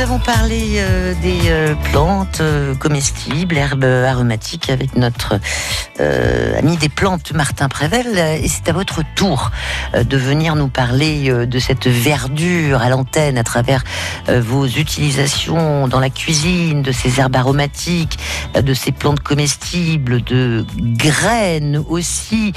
nous avons parlé euh, des euh, plantes euh, comestibles, herbes aromatiques avec notre ami des plantes Martin Prével. Et c'est à votre tour de venir nous parler de cette verdure à l'antenne à travers vos utilisations dans la cuisine, de ces herbes aromatiques, de ces plantes comestibles, de graines aussi.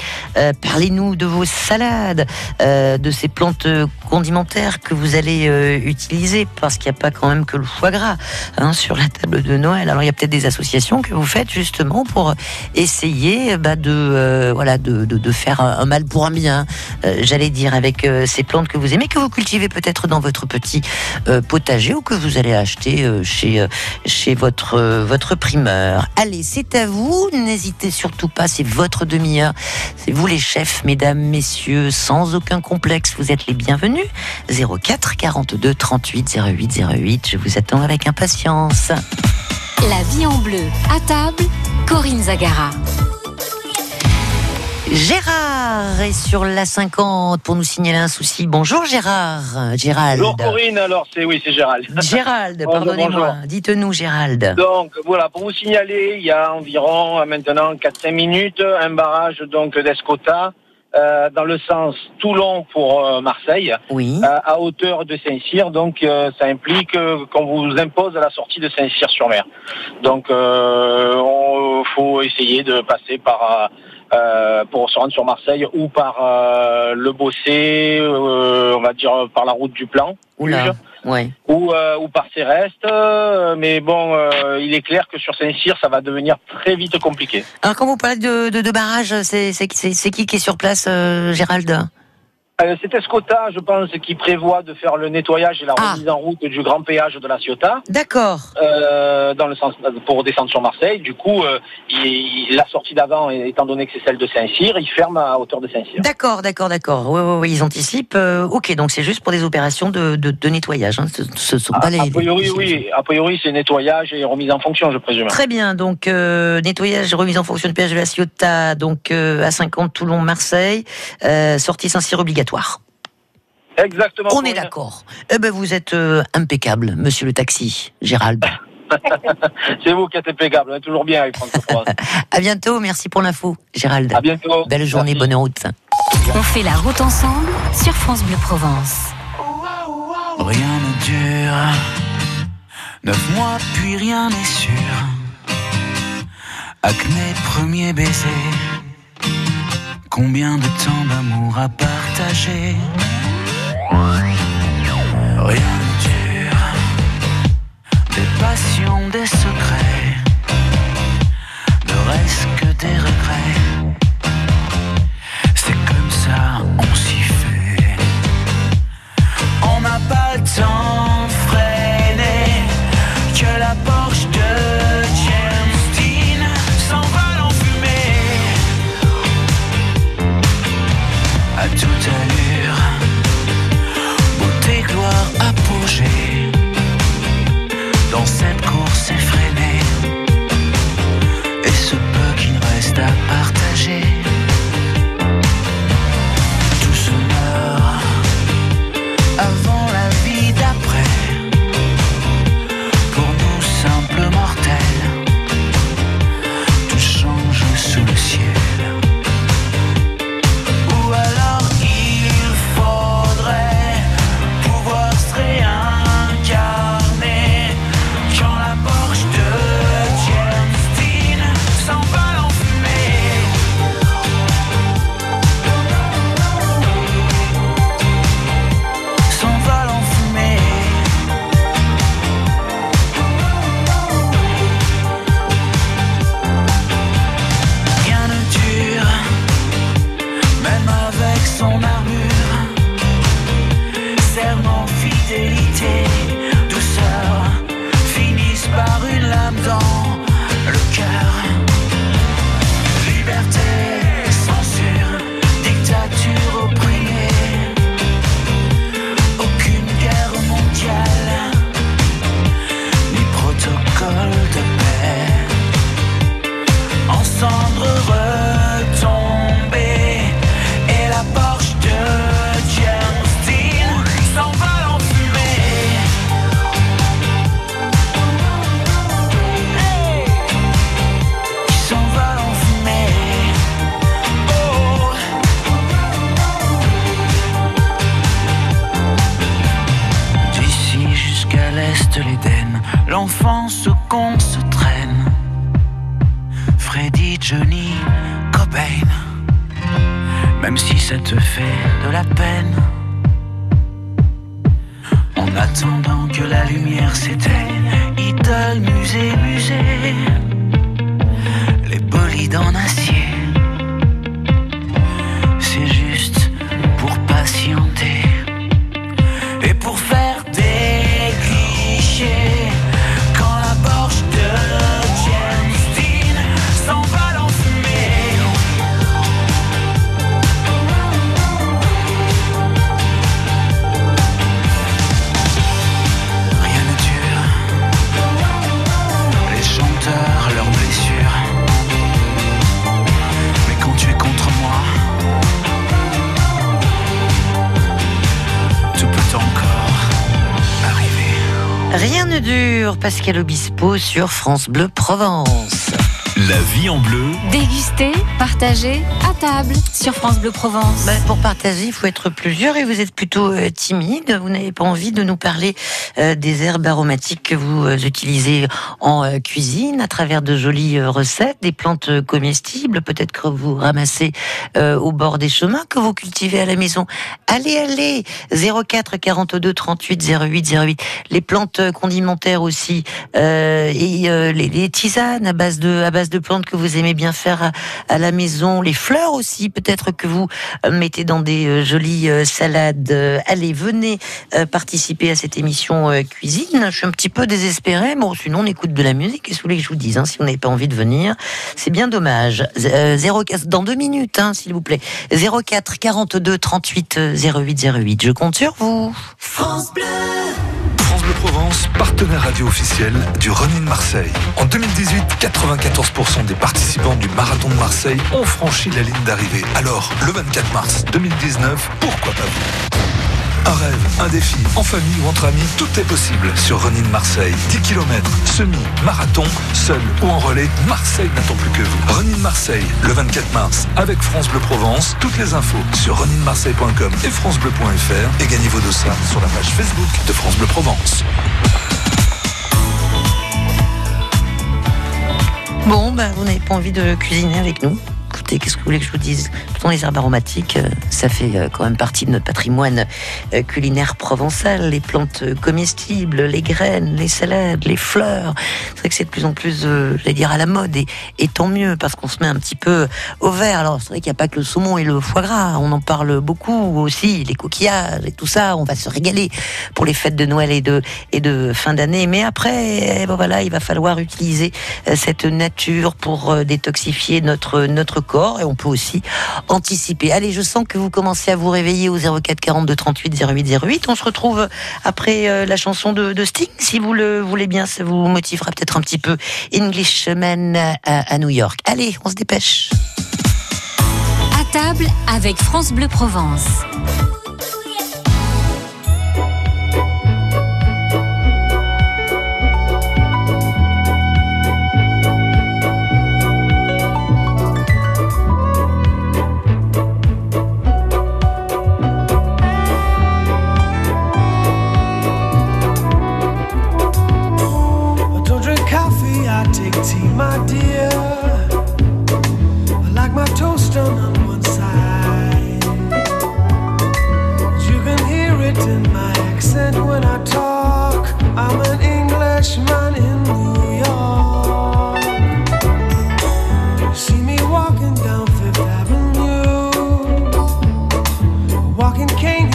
Parlez-nous de vos salades, de ces plantes condimentaires que vous allez utiliser parce qu'il n'y a pas quand même que le foie gras hein, sur la table de Noël. Alors il y a peut-être des associations que vous faites justement pour essayer bah, de, euh, voilà, de, de, faire un, mal pour un bien, euh, j'allais dire, avec euh, ces plantes que vous aimez, que vous cultivez peut-être dans votre petit potager ou que vous allez acheter chez, chez votre, votre primeur. Allez, c'est à vous, n'hésitez surtout pas, c'est votre demi-heure, c'est vous les chefs, mesdames, messieurs, sans aucun complexe, vous êtes les bienvenus. 04 42 38 08 08. Je vous attends avec impatience. La vie en bleu. À table, Corinne Zagara. Gérard est sur la 50 pour nous signaler un souci. Bonjour Gérard. Gérald. Bonjour Corinne, alors c'est oui, c'est Gérald. Gérald, pardonnez-moi. Dites-nous Gérald. Donc voilà, pour vous signaler, il y a environ maintenant 4-5 minutes, un barrage donc d'Escota euh, dans le sens Toulon pour euh, Marseille, oui. Euh, à hauteur de Saint-Cyr. Donc ça implique qu'on vous impose à la sortie de Saint-Cyr-sur-Mer. Donc il faut essayer de passer par pour se rendre sur Marseille ou par le Bossé, on va dire par la route du Plan. Oula ouais. ou, euh, ou par ses restes. Euh, mais bon, euh, il est clair que sur Saint-Cyr, ça va devenir très vite compliqué. Alors, quand vous parlez de, de, de barrage, c'est qui qui est sur place, Gérald? Euh, c'est Escota, je pense, qui prévoit de faire le nettoyage et la ah. remise en route du grand péage de la Ciotat. D'accord. Euh, dans le sens pour descendre sur Marseille. Du coup, euh, la sortie d'avant, étant donné que c'est celle de Saint-Cyr, il ferme à hauteur de Saint-Cyr. D'accord, d'accord, d'accord. Oui, oui, oui, ils anticipent. ok, donc c'est juste pour des opérations de, de, nettoyage. Hein. Ce, sont pas les. A priori, oui. A priori, c'est nettoyage et remise en fonction, je présume. Très bien. Donc nettoyage et remise en fonction du péage de la Ciotat. Donc à 50 Toulon, Marseille. sortie Saint-Cyr obligatoire. Exactement. On est d'accord. Eh ben, vous êtes euh, impeccable, monsieur le taxi, Gérald. C'est vous qui êtes impeccable, on est toujours bien avec François. à bientôt, merci pour l'info, Gérald. À bientôt. Belle journée, bonne route. On fait la route ensemble sur France Bleu Provence. Rien ne dure, neuf mois puis rien n'est sûr. Acné, premier baiser Combien de temps d'amour à partager. Rien ne dure Des passions, des secrets. Ne reste que des regrets te fait de la peine. En attendant que la lumière s'éteigne, idole, musée, musée, les bolides en acier. Pascal Obispo sur France Bleu Provence. La vie en bleu, Déguster, partager, à table sur France Bleu Provence. Bah, pour partager, il faut être plusieurs et vous êtes plutôt euh, timide. Vous n'avez pas envie de nous parler euh, des herbes aromatiques que vous euh, utilisez en euh, cuisine à travers de jolies euh, recettes, des plantes euh, comestibles, peut-être que vous ramassez euh, au bord des chemins, que vous cultivez à la maison. Allez, allez 04 42 38 08 08. Les plantes euh, condimentaires aussi euh, et euh, les, les tisanes à base de à base de plantes que vous aimez bien faire à, la maison, les fleurs aussi peut-être que vous euh, mettez dans des euh, jolies euh, salades. Allez, venez participer à cette émission cuisine. Je suis un petit peu désespérée, bon sinon on écoute de la musique. Vous voulez que je vous dise hein, Si vous n'avez pas envie de venir, c'est bien dommage. Euh, 04 dans deux minutes, hein, s'il vous plaît. 04 42 38 08 08. Je compte sur vous. France Bleu Provence, partenaire radio officiel du Running Marseille. En 2018, 94% des participants du Marathon de Marseille ont franchi la ligne d'arrivée. Alors, le 24 mars 2019, pourquoi pas vous? Un rêve, un défi, en famille ou entre amis, tout est possible sur Running Marseille. 10 km, semi, marathon, seul ou en relais, Marseille n'attend plus que vous. Running Marseille, le 24 mars, avec France Bleu Provence. Toutes les infos sur runningmarseille.com et francebleu.fr et gagnez vos dossards sur la page Facebook de France Bleu Provence. Bon, ben, vous n'avez pas envie de cuisiner avec nous Qu'est-ce que vous voulez que je vous dise? Pourtant, les herbes aromatiques, euh, ça fait euh, quand même partie de notre patrimoine euh, culinaire provençal. Les plantes comestibles, les graines, les salades, les fleurs. C'est vrai que c'est de plus en plus, j'allais dire, à la mode. Et, tant mieux, parce qu'on se met un petit peu au vert. Alors, c'est vrai qu'il n'y a pas que le saumon et le foie gras. On en parle beaucoup aussi, les coquillages et tout ça. On va se régaler pour les fêtes de Noël et de, fin d'année. Mais après, eh ben voilà, il va falloir utiliser cette nature pour détoxifier notre corps et on peut aussi anticiper. Allez, je sens que vous commencez à vous réveiller au 04 42 38 08 08. On se retrouve après euh, la chanson de, Sting, si vous le voulez bien, ça vous motivera peut-être un petit peu. Englishman à, à New York. Allez, on se dépêche. À table avec France Bleu Provence.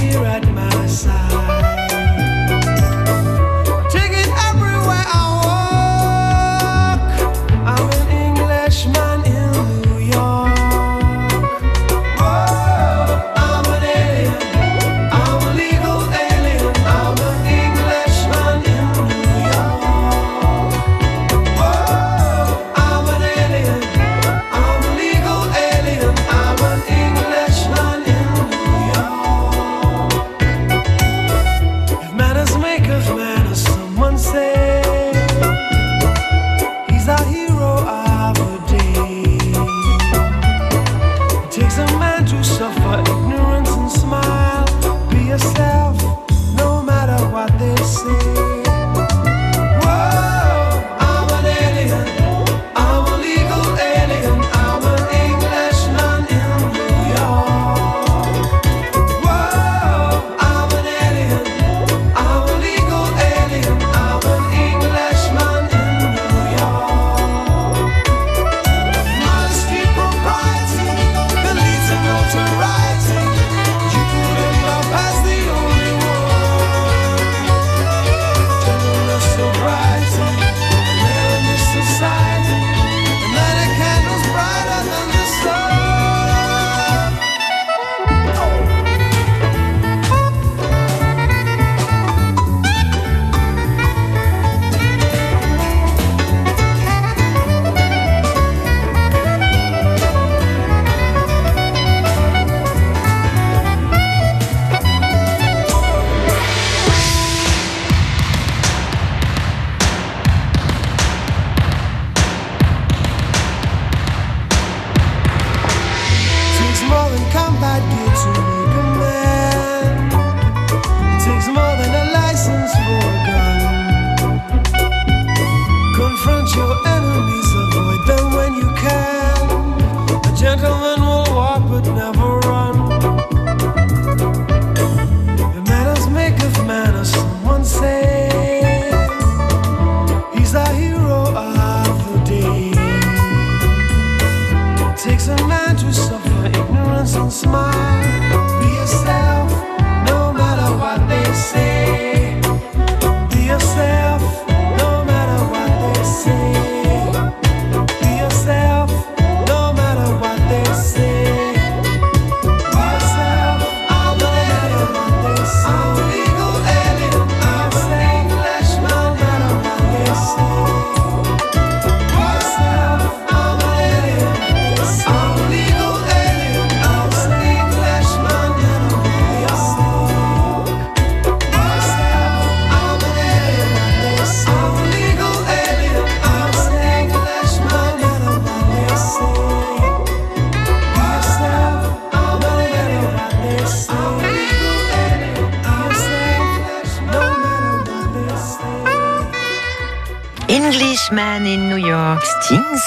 Here at my side.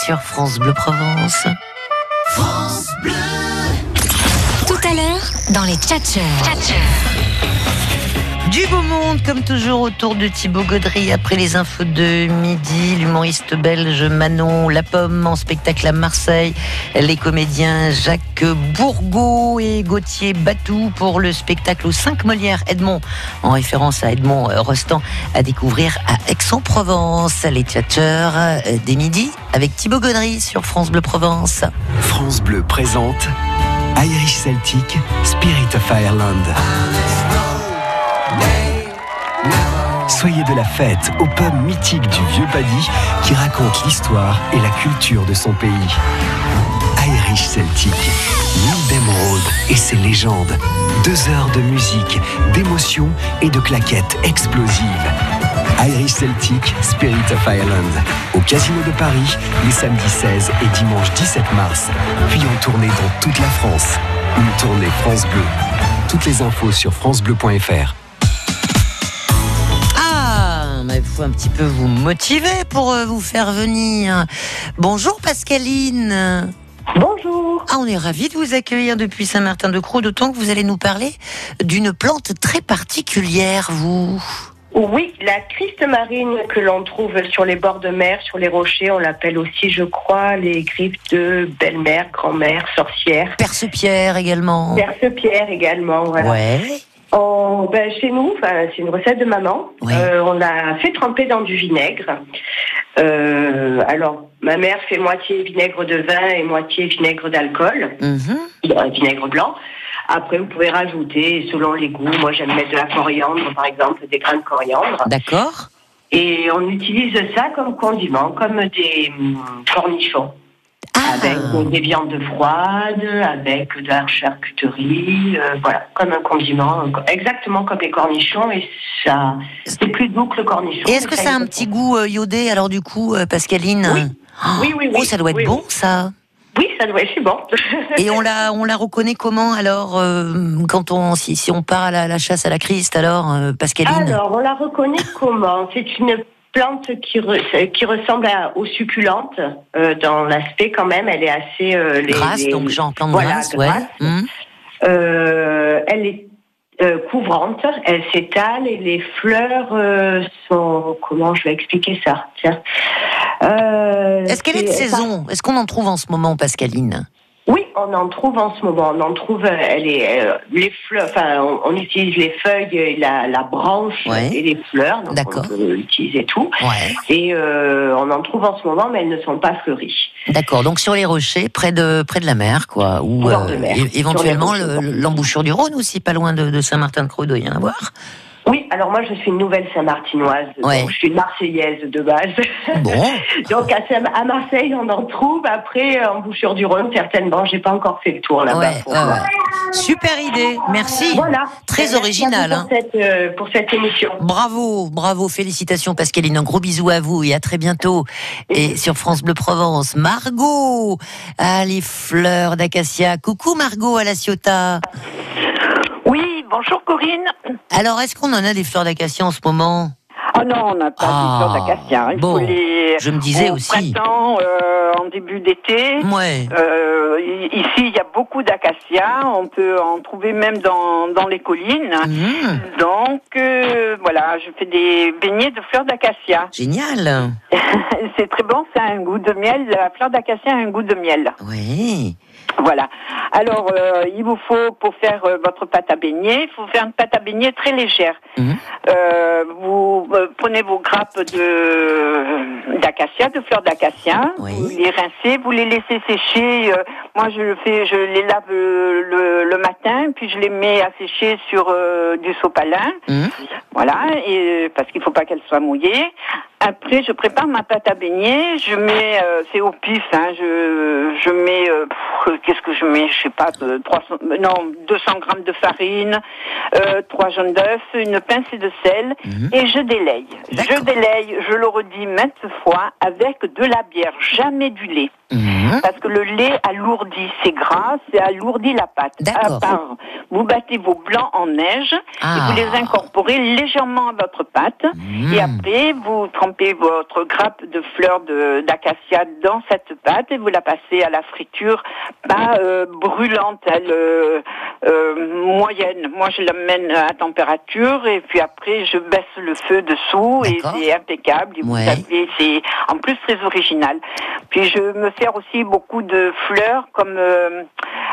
Sur France Bleu Provence. Tout à l'heure, dans les Tchatcheurs. Du beau monde, comme toujours, autour de Thibaut Gaudry. Après les infos de midi, l'humoriste belge Manon La Pomme en spectacle à Marseille. Les comédiens Jacques Bourgault et Gauthier Batou pour le spectacle aux 5 Molières Edmond, en référence à Edmond euh, Rostand, à découvrir à Aix-en-Provence. Les tchatcheurs des midis avec Thibaut Gaudry sur France Bleu Provence. France Bleu présente Irish Celtic Spirit of Ireland. Soyez de la fête au pub mythique du Vieux Paddy qui raconte l'histoire et la culture de son pays. Irish Celtic, Neil Road et ses légendes. Deux heures de musique, d'émotions et de claquettes explosives. Irish Celtic, Spirit of Ireland. Au Casino de Paris, les samedis 16 et dimanche 17 mars. Puis en tournée dans toute la France. Une tournée France Bleu. Toutes les infos sur francebleu.fr. faut un petit peu vous motiver pour euh, vous faire venir. Bonjour Pascaline. Bonjour. Ah, on est ravis de vous accueillir depuis Saint-Martin-de-Croix, d'autant que vous allez nous parler d'une plante très particulière, vous. Oui, la Christe marine que l'on trouve sur les bords de mer, sur les rochers, on l'appelle aussi, je crois, les griffes de belle-mère, grand-mère, sorcière. Perce-pierre également. Perce-pierre également, voilà. Ouais. On- ben, chez nous, c'est une recette de maman. Oui. Euh, on l'a fait tremper dans du vinaigre. Euh, alors, ma mère fait moitié vinaigre de vin et moitié vinaigre d'alcool, Mhm. un vinaigre blanc. Après, vous pouvez rajouter, selon les goûts, moi j'aime mettre de la coriandre, par exemple, des grains de coriandre. D'accord. Et on utilise ça comme condiment, comme des hum, cornichons, Ah, avec euh, des viandes froides, avec de la charcuterie, euh, voilà, comme un condiment, exactement comme les cornichons. Et ça, c'est plus doux que le cornichon. et est-ce que ça a un petit goût euh, iodé alors du coup, euh, Pascaline Oui. Oh, Oui, oui, oui. Oh, ça doit être Oui, bon ça. Oui, ça doit être c'est bon. Et on la, on la reconnaît comment alors euh, quand on, si, si on part à la, la chasse à la Christ alors, euh, Pascaline? Alors, on la reconnaît comment? C'est une plante qui, re- qui ressemble à, aux succulentes euh, dans l'aspect quand même. Elle est assez euh, les- Grasse, les- donc genre plante voilà, grasse, ouais. Mhm. Euh, elle est euh, couvrante, elle s'étale et les fleurs euh, sont comment je vais expliquer ça Tiens. Euh, Est-ce qu'elle est de saison? Est-ce qu'on en trouve en ce moment, Pascaline? On en trouve en ce moment. On en trouve. euh, Elle est euh, les fleurs. Enfin, on, on utilise les feuilles, la, la branche Ouais. et les fleurs. Donc D'accord. on peut utiliser tout. Ouais. Et euh, on en trouve en ce moment, mais elles ne sont pas fleuries. D'accord, donc sur les rochers, près de, près de la mer, quoi. Ou éventuellement l'embouchure du Rhône aussi, pas loin de, de Saint-Martin-de-Croix, il doit y en avoir. Oui, alors moi je suis une nouvelle Saint-Martinoise, Ouais. donc je suis une Marseillaise de base. Bon. donc à, Saint- à Marseille on en trouve, après en Bouchure du Rhône certainement, j'ai pas encore fait le tour là-bas. Ouais, pour ouais. Super idée, merci. Voilà. Très Merci original, hein. Pour, cette, euh, pour cette émission. Bravo, bravo, félicitations Pascaline, un gros bisou à vous et à très bientôt. Et sur France Bleu Provence, Margot, ah les fleurs d'acacia. Coucou Margot à la Ciotat. Bonjour Corinne. Alors est-ce qu'on en a des fleurs d'acacia en ce moment Oh non, on n'a pas Ah, de fleurs d'acacia. Il bon, faut les je me disais au aussi. printemps, euh, en début d'été. Ouais. Euh, i- ici, il y a beaucoup d'acacias. On peut en trouver même dans, dans les collines. Mhm, Donc, euh, voilà, je fais des beignets de fleurs d'acacia. génial. c'est très bon, ça a un goût de miel. La fleur d'acacia a un goût de miel. Oui. Voilà. Alors, euh, il vous faut, pour faire euh, votre pâte à beignet, il faut faire une pâte à beignet très légère. Mhm. Euh, vous euh, prenez vos grappes de d'acacia, de fleurs d'acacia, Oui. vous les rincez, vous les laissez sécher. euh, moi, je le fais, je les lave le, le matin, puis je les mets à sécher sur euh, du sopalin. Mhm. Voilà, et parce qu'il faut pas qu'elle soit mouillée. Après, je prépare ma pâte à beignet. Je mets, euh, c'est au pif, hein, je, je mets, euh, qu'est-ce que je mets Je sais pas, euh, 300, euh, non, 200 grammes de farine, euh, trois jaunes d'œufs, une pincée de sel, et je délaye. Je délaye, je le redis maintes fois, avec de la bière, jamais du lait. Mhm. Parce que le lait alourdit, c'est gras, c'est alourdit la pâte. D'accord. Vous battez vos blancs en neige Ah. et vous les incorporez légèrement à votre pâte. Mhm. Et après, vous trempez votre grappe de fleurs de- d'acacia dans cette pâte et vous la passez à la friture, pas euh, brûlante, elle euh, euh, moyenne. Moi, je la mène à température et puis après, je baisse le feu dessous et c'est impeccable. Et vous savez, c'est en plus très original. Puis je me sers aussi beaucoup de fleurs comme euh,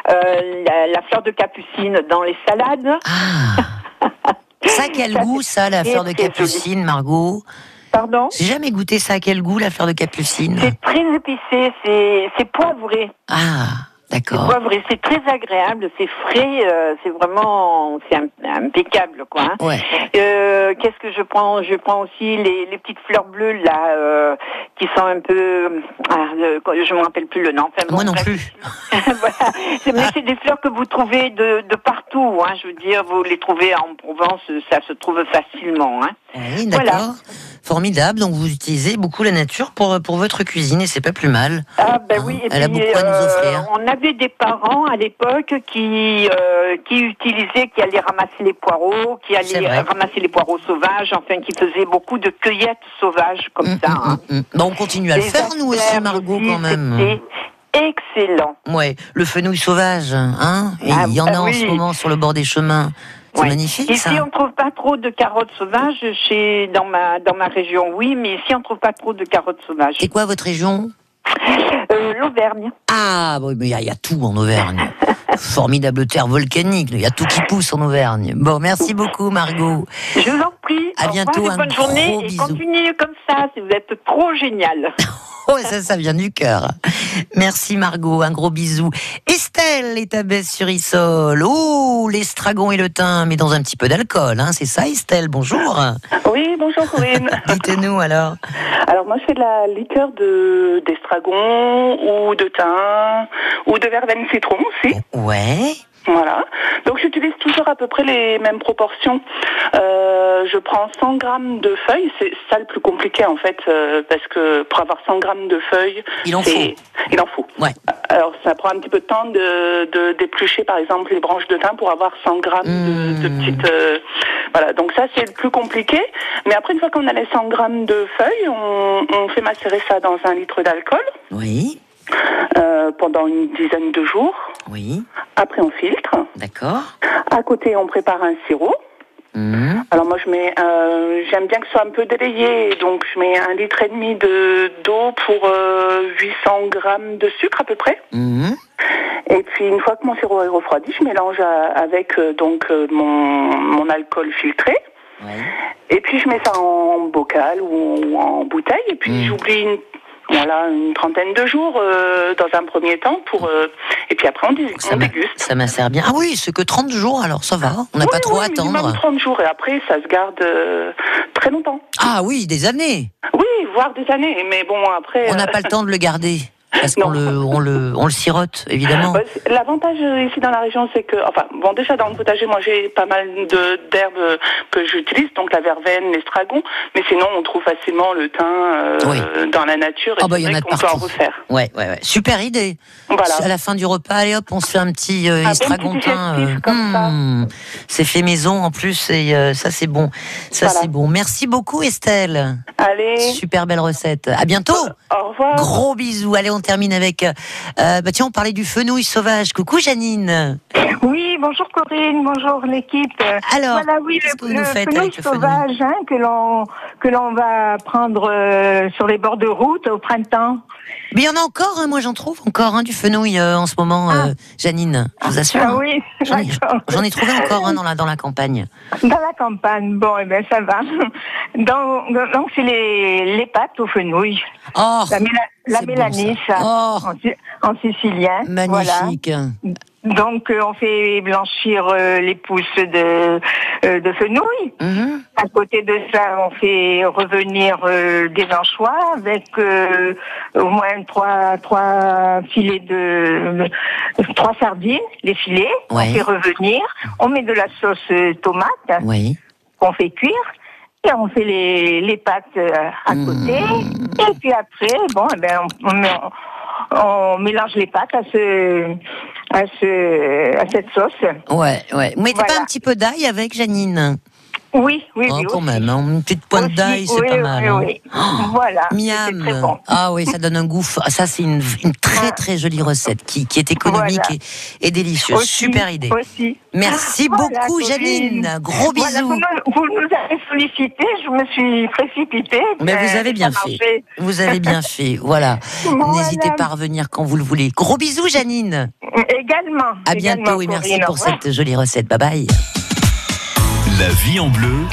euh, la, la fleur de capucine dans les salades. Ah. Ça a quel Ça, goût, ça, la fleur de capucine, Margot? Pardon? J'ai jamais goûté ça. À quel goût, la fleur de capucine? C'est très épicé, c'est c'est poivré. Ah, C'est d'accord. c'est très agréable, c'est frais, euh, c'est vraiment, c'est impeccable quoi. hein. Ouais. Euh, Qu'est-ce que je prends? Je prends aussi les, les petites fleurs bleues là, euh, qui sont un peu, ah, je me rappelle plus le nom. Enfin, bon, Moi non bref. plus. voilà. C'est- Mais c'est des fleurs que vous trouvez de, de partout. Hein. Je veux dire, vous les trouvez en Provence, ça se trouve facilement. Hein. Oui, d'accord. Voilà. Formidable. Donc, vous utilisez beaucoup la nature pour, pour votre cuisine et c'est pas plus mal. Ah ben Hein, oui. Et elle a beaucoup à nous offrir. On avait des parents à l'époque qui euh, qui utilisaient, qui allaient ramasser les poireaux, qui allaient ramasser les poireaux sauvages, enfin qui faisaient beaucoup de cueillettes sauvages comme Hum, ça. hein. Bon, on continue à le faire, nous aussi, Margot, quand même. Excellent. Ouais, le fenouil sauvage, hein Et Ah, il y en a ah en ce moment sur le bord des chemins. C'est Ouais. magnifique, Ici, ça. on trouve pas trop de carottes sauvages chez dans ma dans ma région, oui, mais ici on trouve pas trop de carottes sauvages. C'est quoi votre région? Euh, L'Auvergne. Ah, bon, mais il y, y a tout en Auvergne. Formidable terre volcanique, il y a tout qui pousse en Auvergne. Bon, merci beaucoup, Margot. Je vous en prie. À revoir bientôt, un bonne gros journée bisou. et continuez comme ça. si Vous êtes trop génial. Oh, ça, ça vient du cœur. Merci, Margot. Un gros bisou. Estelle est à Besse-sur-Issol. Oh, l'estragon et le thym, mais dans un petit peu d'alcool, hein. C'est ça, Estelle. Bonjour. Oui, bonjour Corinne. Dites-nous alors. Alors moi je fais de la liqueur de d'estragon ou de thym ou de verveine citron aussi. Ouais. Voilà. Donc j'utilise toujours à peu près les mêmes proportions. Euh, je prends 100 grammes de feuilles, c'est ça le plus compliqué en fait, euh, parce que pour avoir 100 grammes de feuilles, Il en c'est- Il en faut. Ouais. Alors ça prend un petit peu de temps de, de d'éplucher par exemple les branches de thym pour avoir 100 grammes de, de Mmh. petites. euh, voilà. Donc ça c'est le plus compliqué. Mais après une fois qu'on a les 100 grammes de feuilles, on, on fait macérer ça dans un litre d'alcool Oui. euh, pendant une dizaine de jours. Oui. Après on filtre. D'accord. À côté, on prépare un sirop. Mhm. Alors moi, je mets, euh, j'aime bien que ce soit un peu délayé, donc je mets un litre et demi de d'eau pour euh, 800 grammes de sucre à peu près. Mhm. Et puis une fois que mon sirop est refroidi, je mélange à- avec euh, donc euh, mon, mon alcool filtré. Ouais. Et puis je mets ça en bocal ou, ou en bouteille. Et puis Mm. j'oublie une, voilà, une trentaine de jours euh, dans un premier temps pour. euh, et puis après on, dé- Ça on m'a- déguste. Ça m'insère bien. Ah oui, c'est que 30 jours, alors ça va. On n'a Oui, pas trop oui, à attendre. minimum 30 jours et après ça se garde euh, très longtemps. Ah oui, des années. Oui, voire des années. Mais bon après. On n'a pas le temps de le garder. Parce qu'on le, on le, on le sirote, évidemment. bah, L'avantage euh, ici dans la région, c'est que, enfin, bon, déjà dans le potager, moi j'ai pas mal d'herbes euh, que j'utilise, donc la verveine, l'estragon, mais sinon on trouve facilement le thym euh, Oui. dans la nature et Ah bah, c'est il y en vrai a peut en refaire. Ouais, ouais, ouais. Super idée. Voilà. À la fin du repas, allez hop, on se fait un petit euh, bon digestif comme ça. hmm. C'est fait maison en plus et euh, ça c'est bon. Ça Voilà. c'est bon. Merci beaucoup Estelle. Allez, Super belle recette. À bientôt. au revoir. Gros bisous. Allez, on termine avec. euh, bah tiens, on parlait du fenouil sauvage. Coucou Janine. Oui, bonjour Corinne, bonjour l'équipe. Alors, voilà, oui, le, que vous nous le faites fenouil avec le fenouil sauvage hein, que l'on que l'on va prendre euh, sur les bords de route au printemps. Mais il y en a encore, hein, moi j'en trouve encore hein, du fenouil euh, en ce moment, euh, Janine, je vous assure. Ah hein. oui, J'en ai, trouvé encore dans, la, dans la campagne. Dans la campagne, bon, eh ben ça va. Donc, c'est les, les pâtes au fenouil. Oh, la bon, mélanise ça. Oh. en, si- en sicilien. magnifique. Voilà. Donc euh, on fait blanchir euh, les pousses de, euh, de fenouil. Mhm. À côté de ça, on fait revenir des anchois avec au moins trois trois filets de trois sardines, les filets. Ouais. On fait revenir. On met de la sauce tomate Oui. qu'on fait cuire. Et on fait les, les pâtes euh, à côté. Et puis après, bon, eh ben, on, on on mélange les pâtes à ce, à ce, à cette sauce. Ouais, ouais. Vous mettez Voilà. pas un petit peu d'ail avec Janine? Oui, oui, Oh, oui. quand aussi. même, hein, une petite pointe d'ail, c'est oui, pas oui, mal. hein. oui. Voilà. Miam. C'est très bon. Ah oui, ça donne un goût. f- Ça, c'est une, une très très jolie recette qui, qui est économique Voilà. et, et délicieuse. Aussi, Super idée. Aussi. Merci beaucoup. Janine. Gros bisous. Voilà, vous, nous, vous nous avez sollicité, je me suis précipitée. Mais vous Euh, avez bien fait. Vous avez bien fait. Voilà. N'hésitez pas à revenir quand vous le voulez. Gros bisous, Janine. Également. À également, bientôt et merci Corinne. Pour cette jolie recette. Bye bye. La vie en bleu.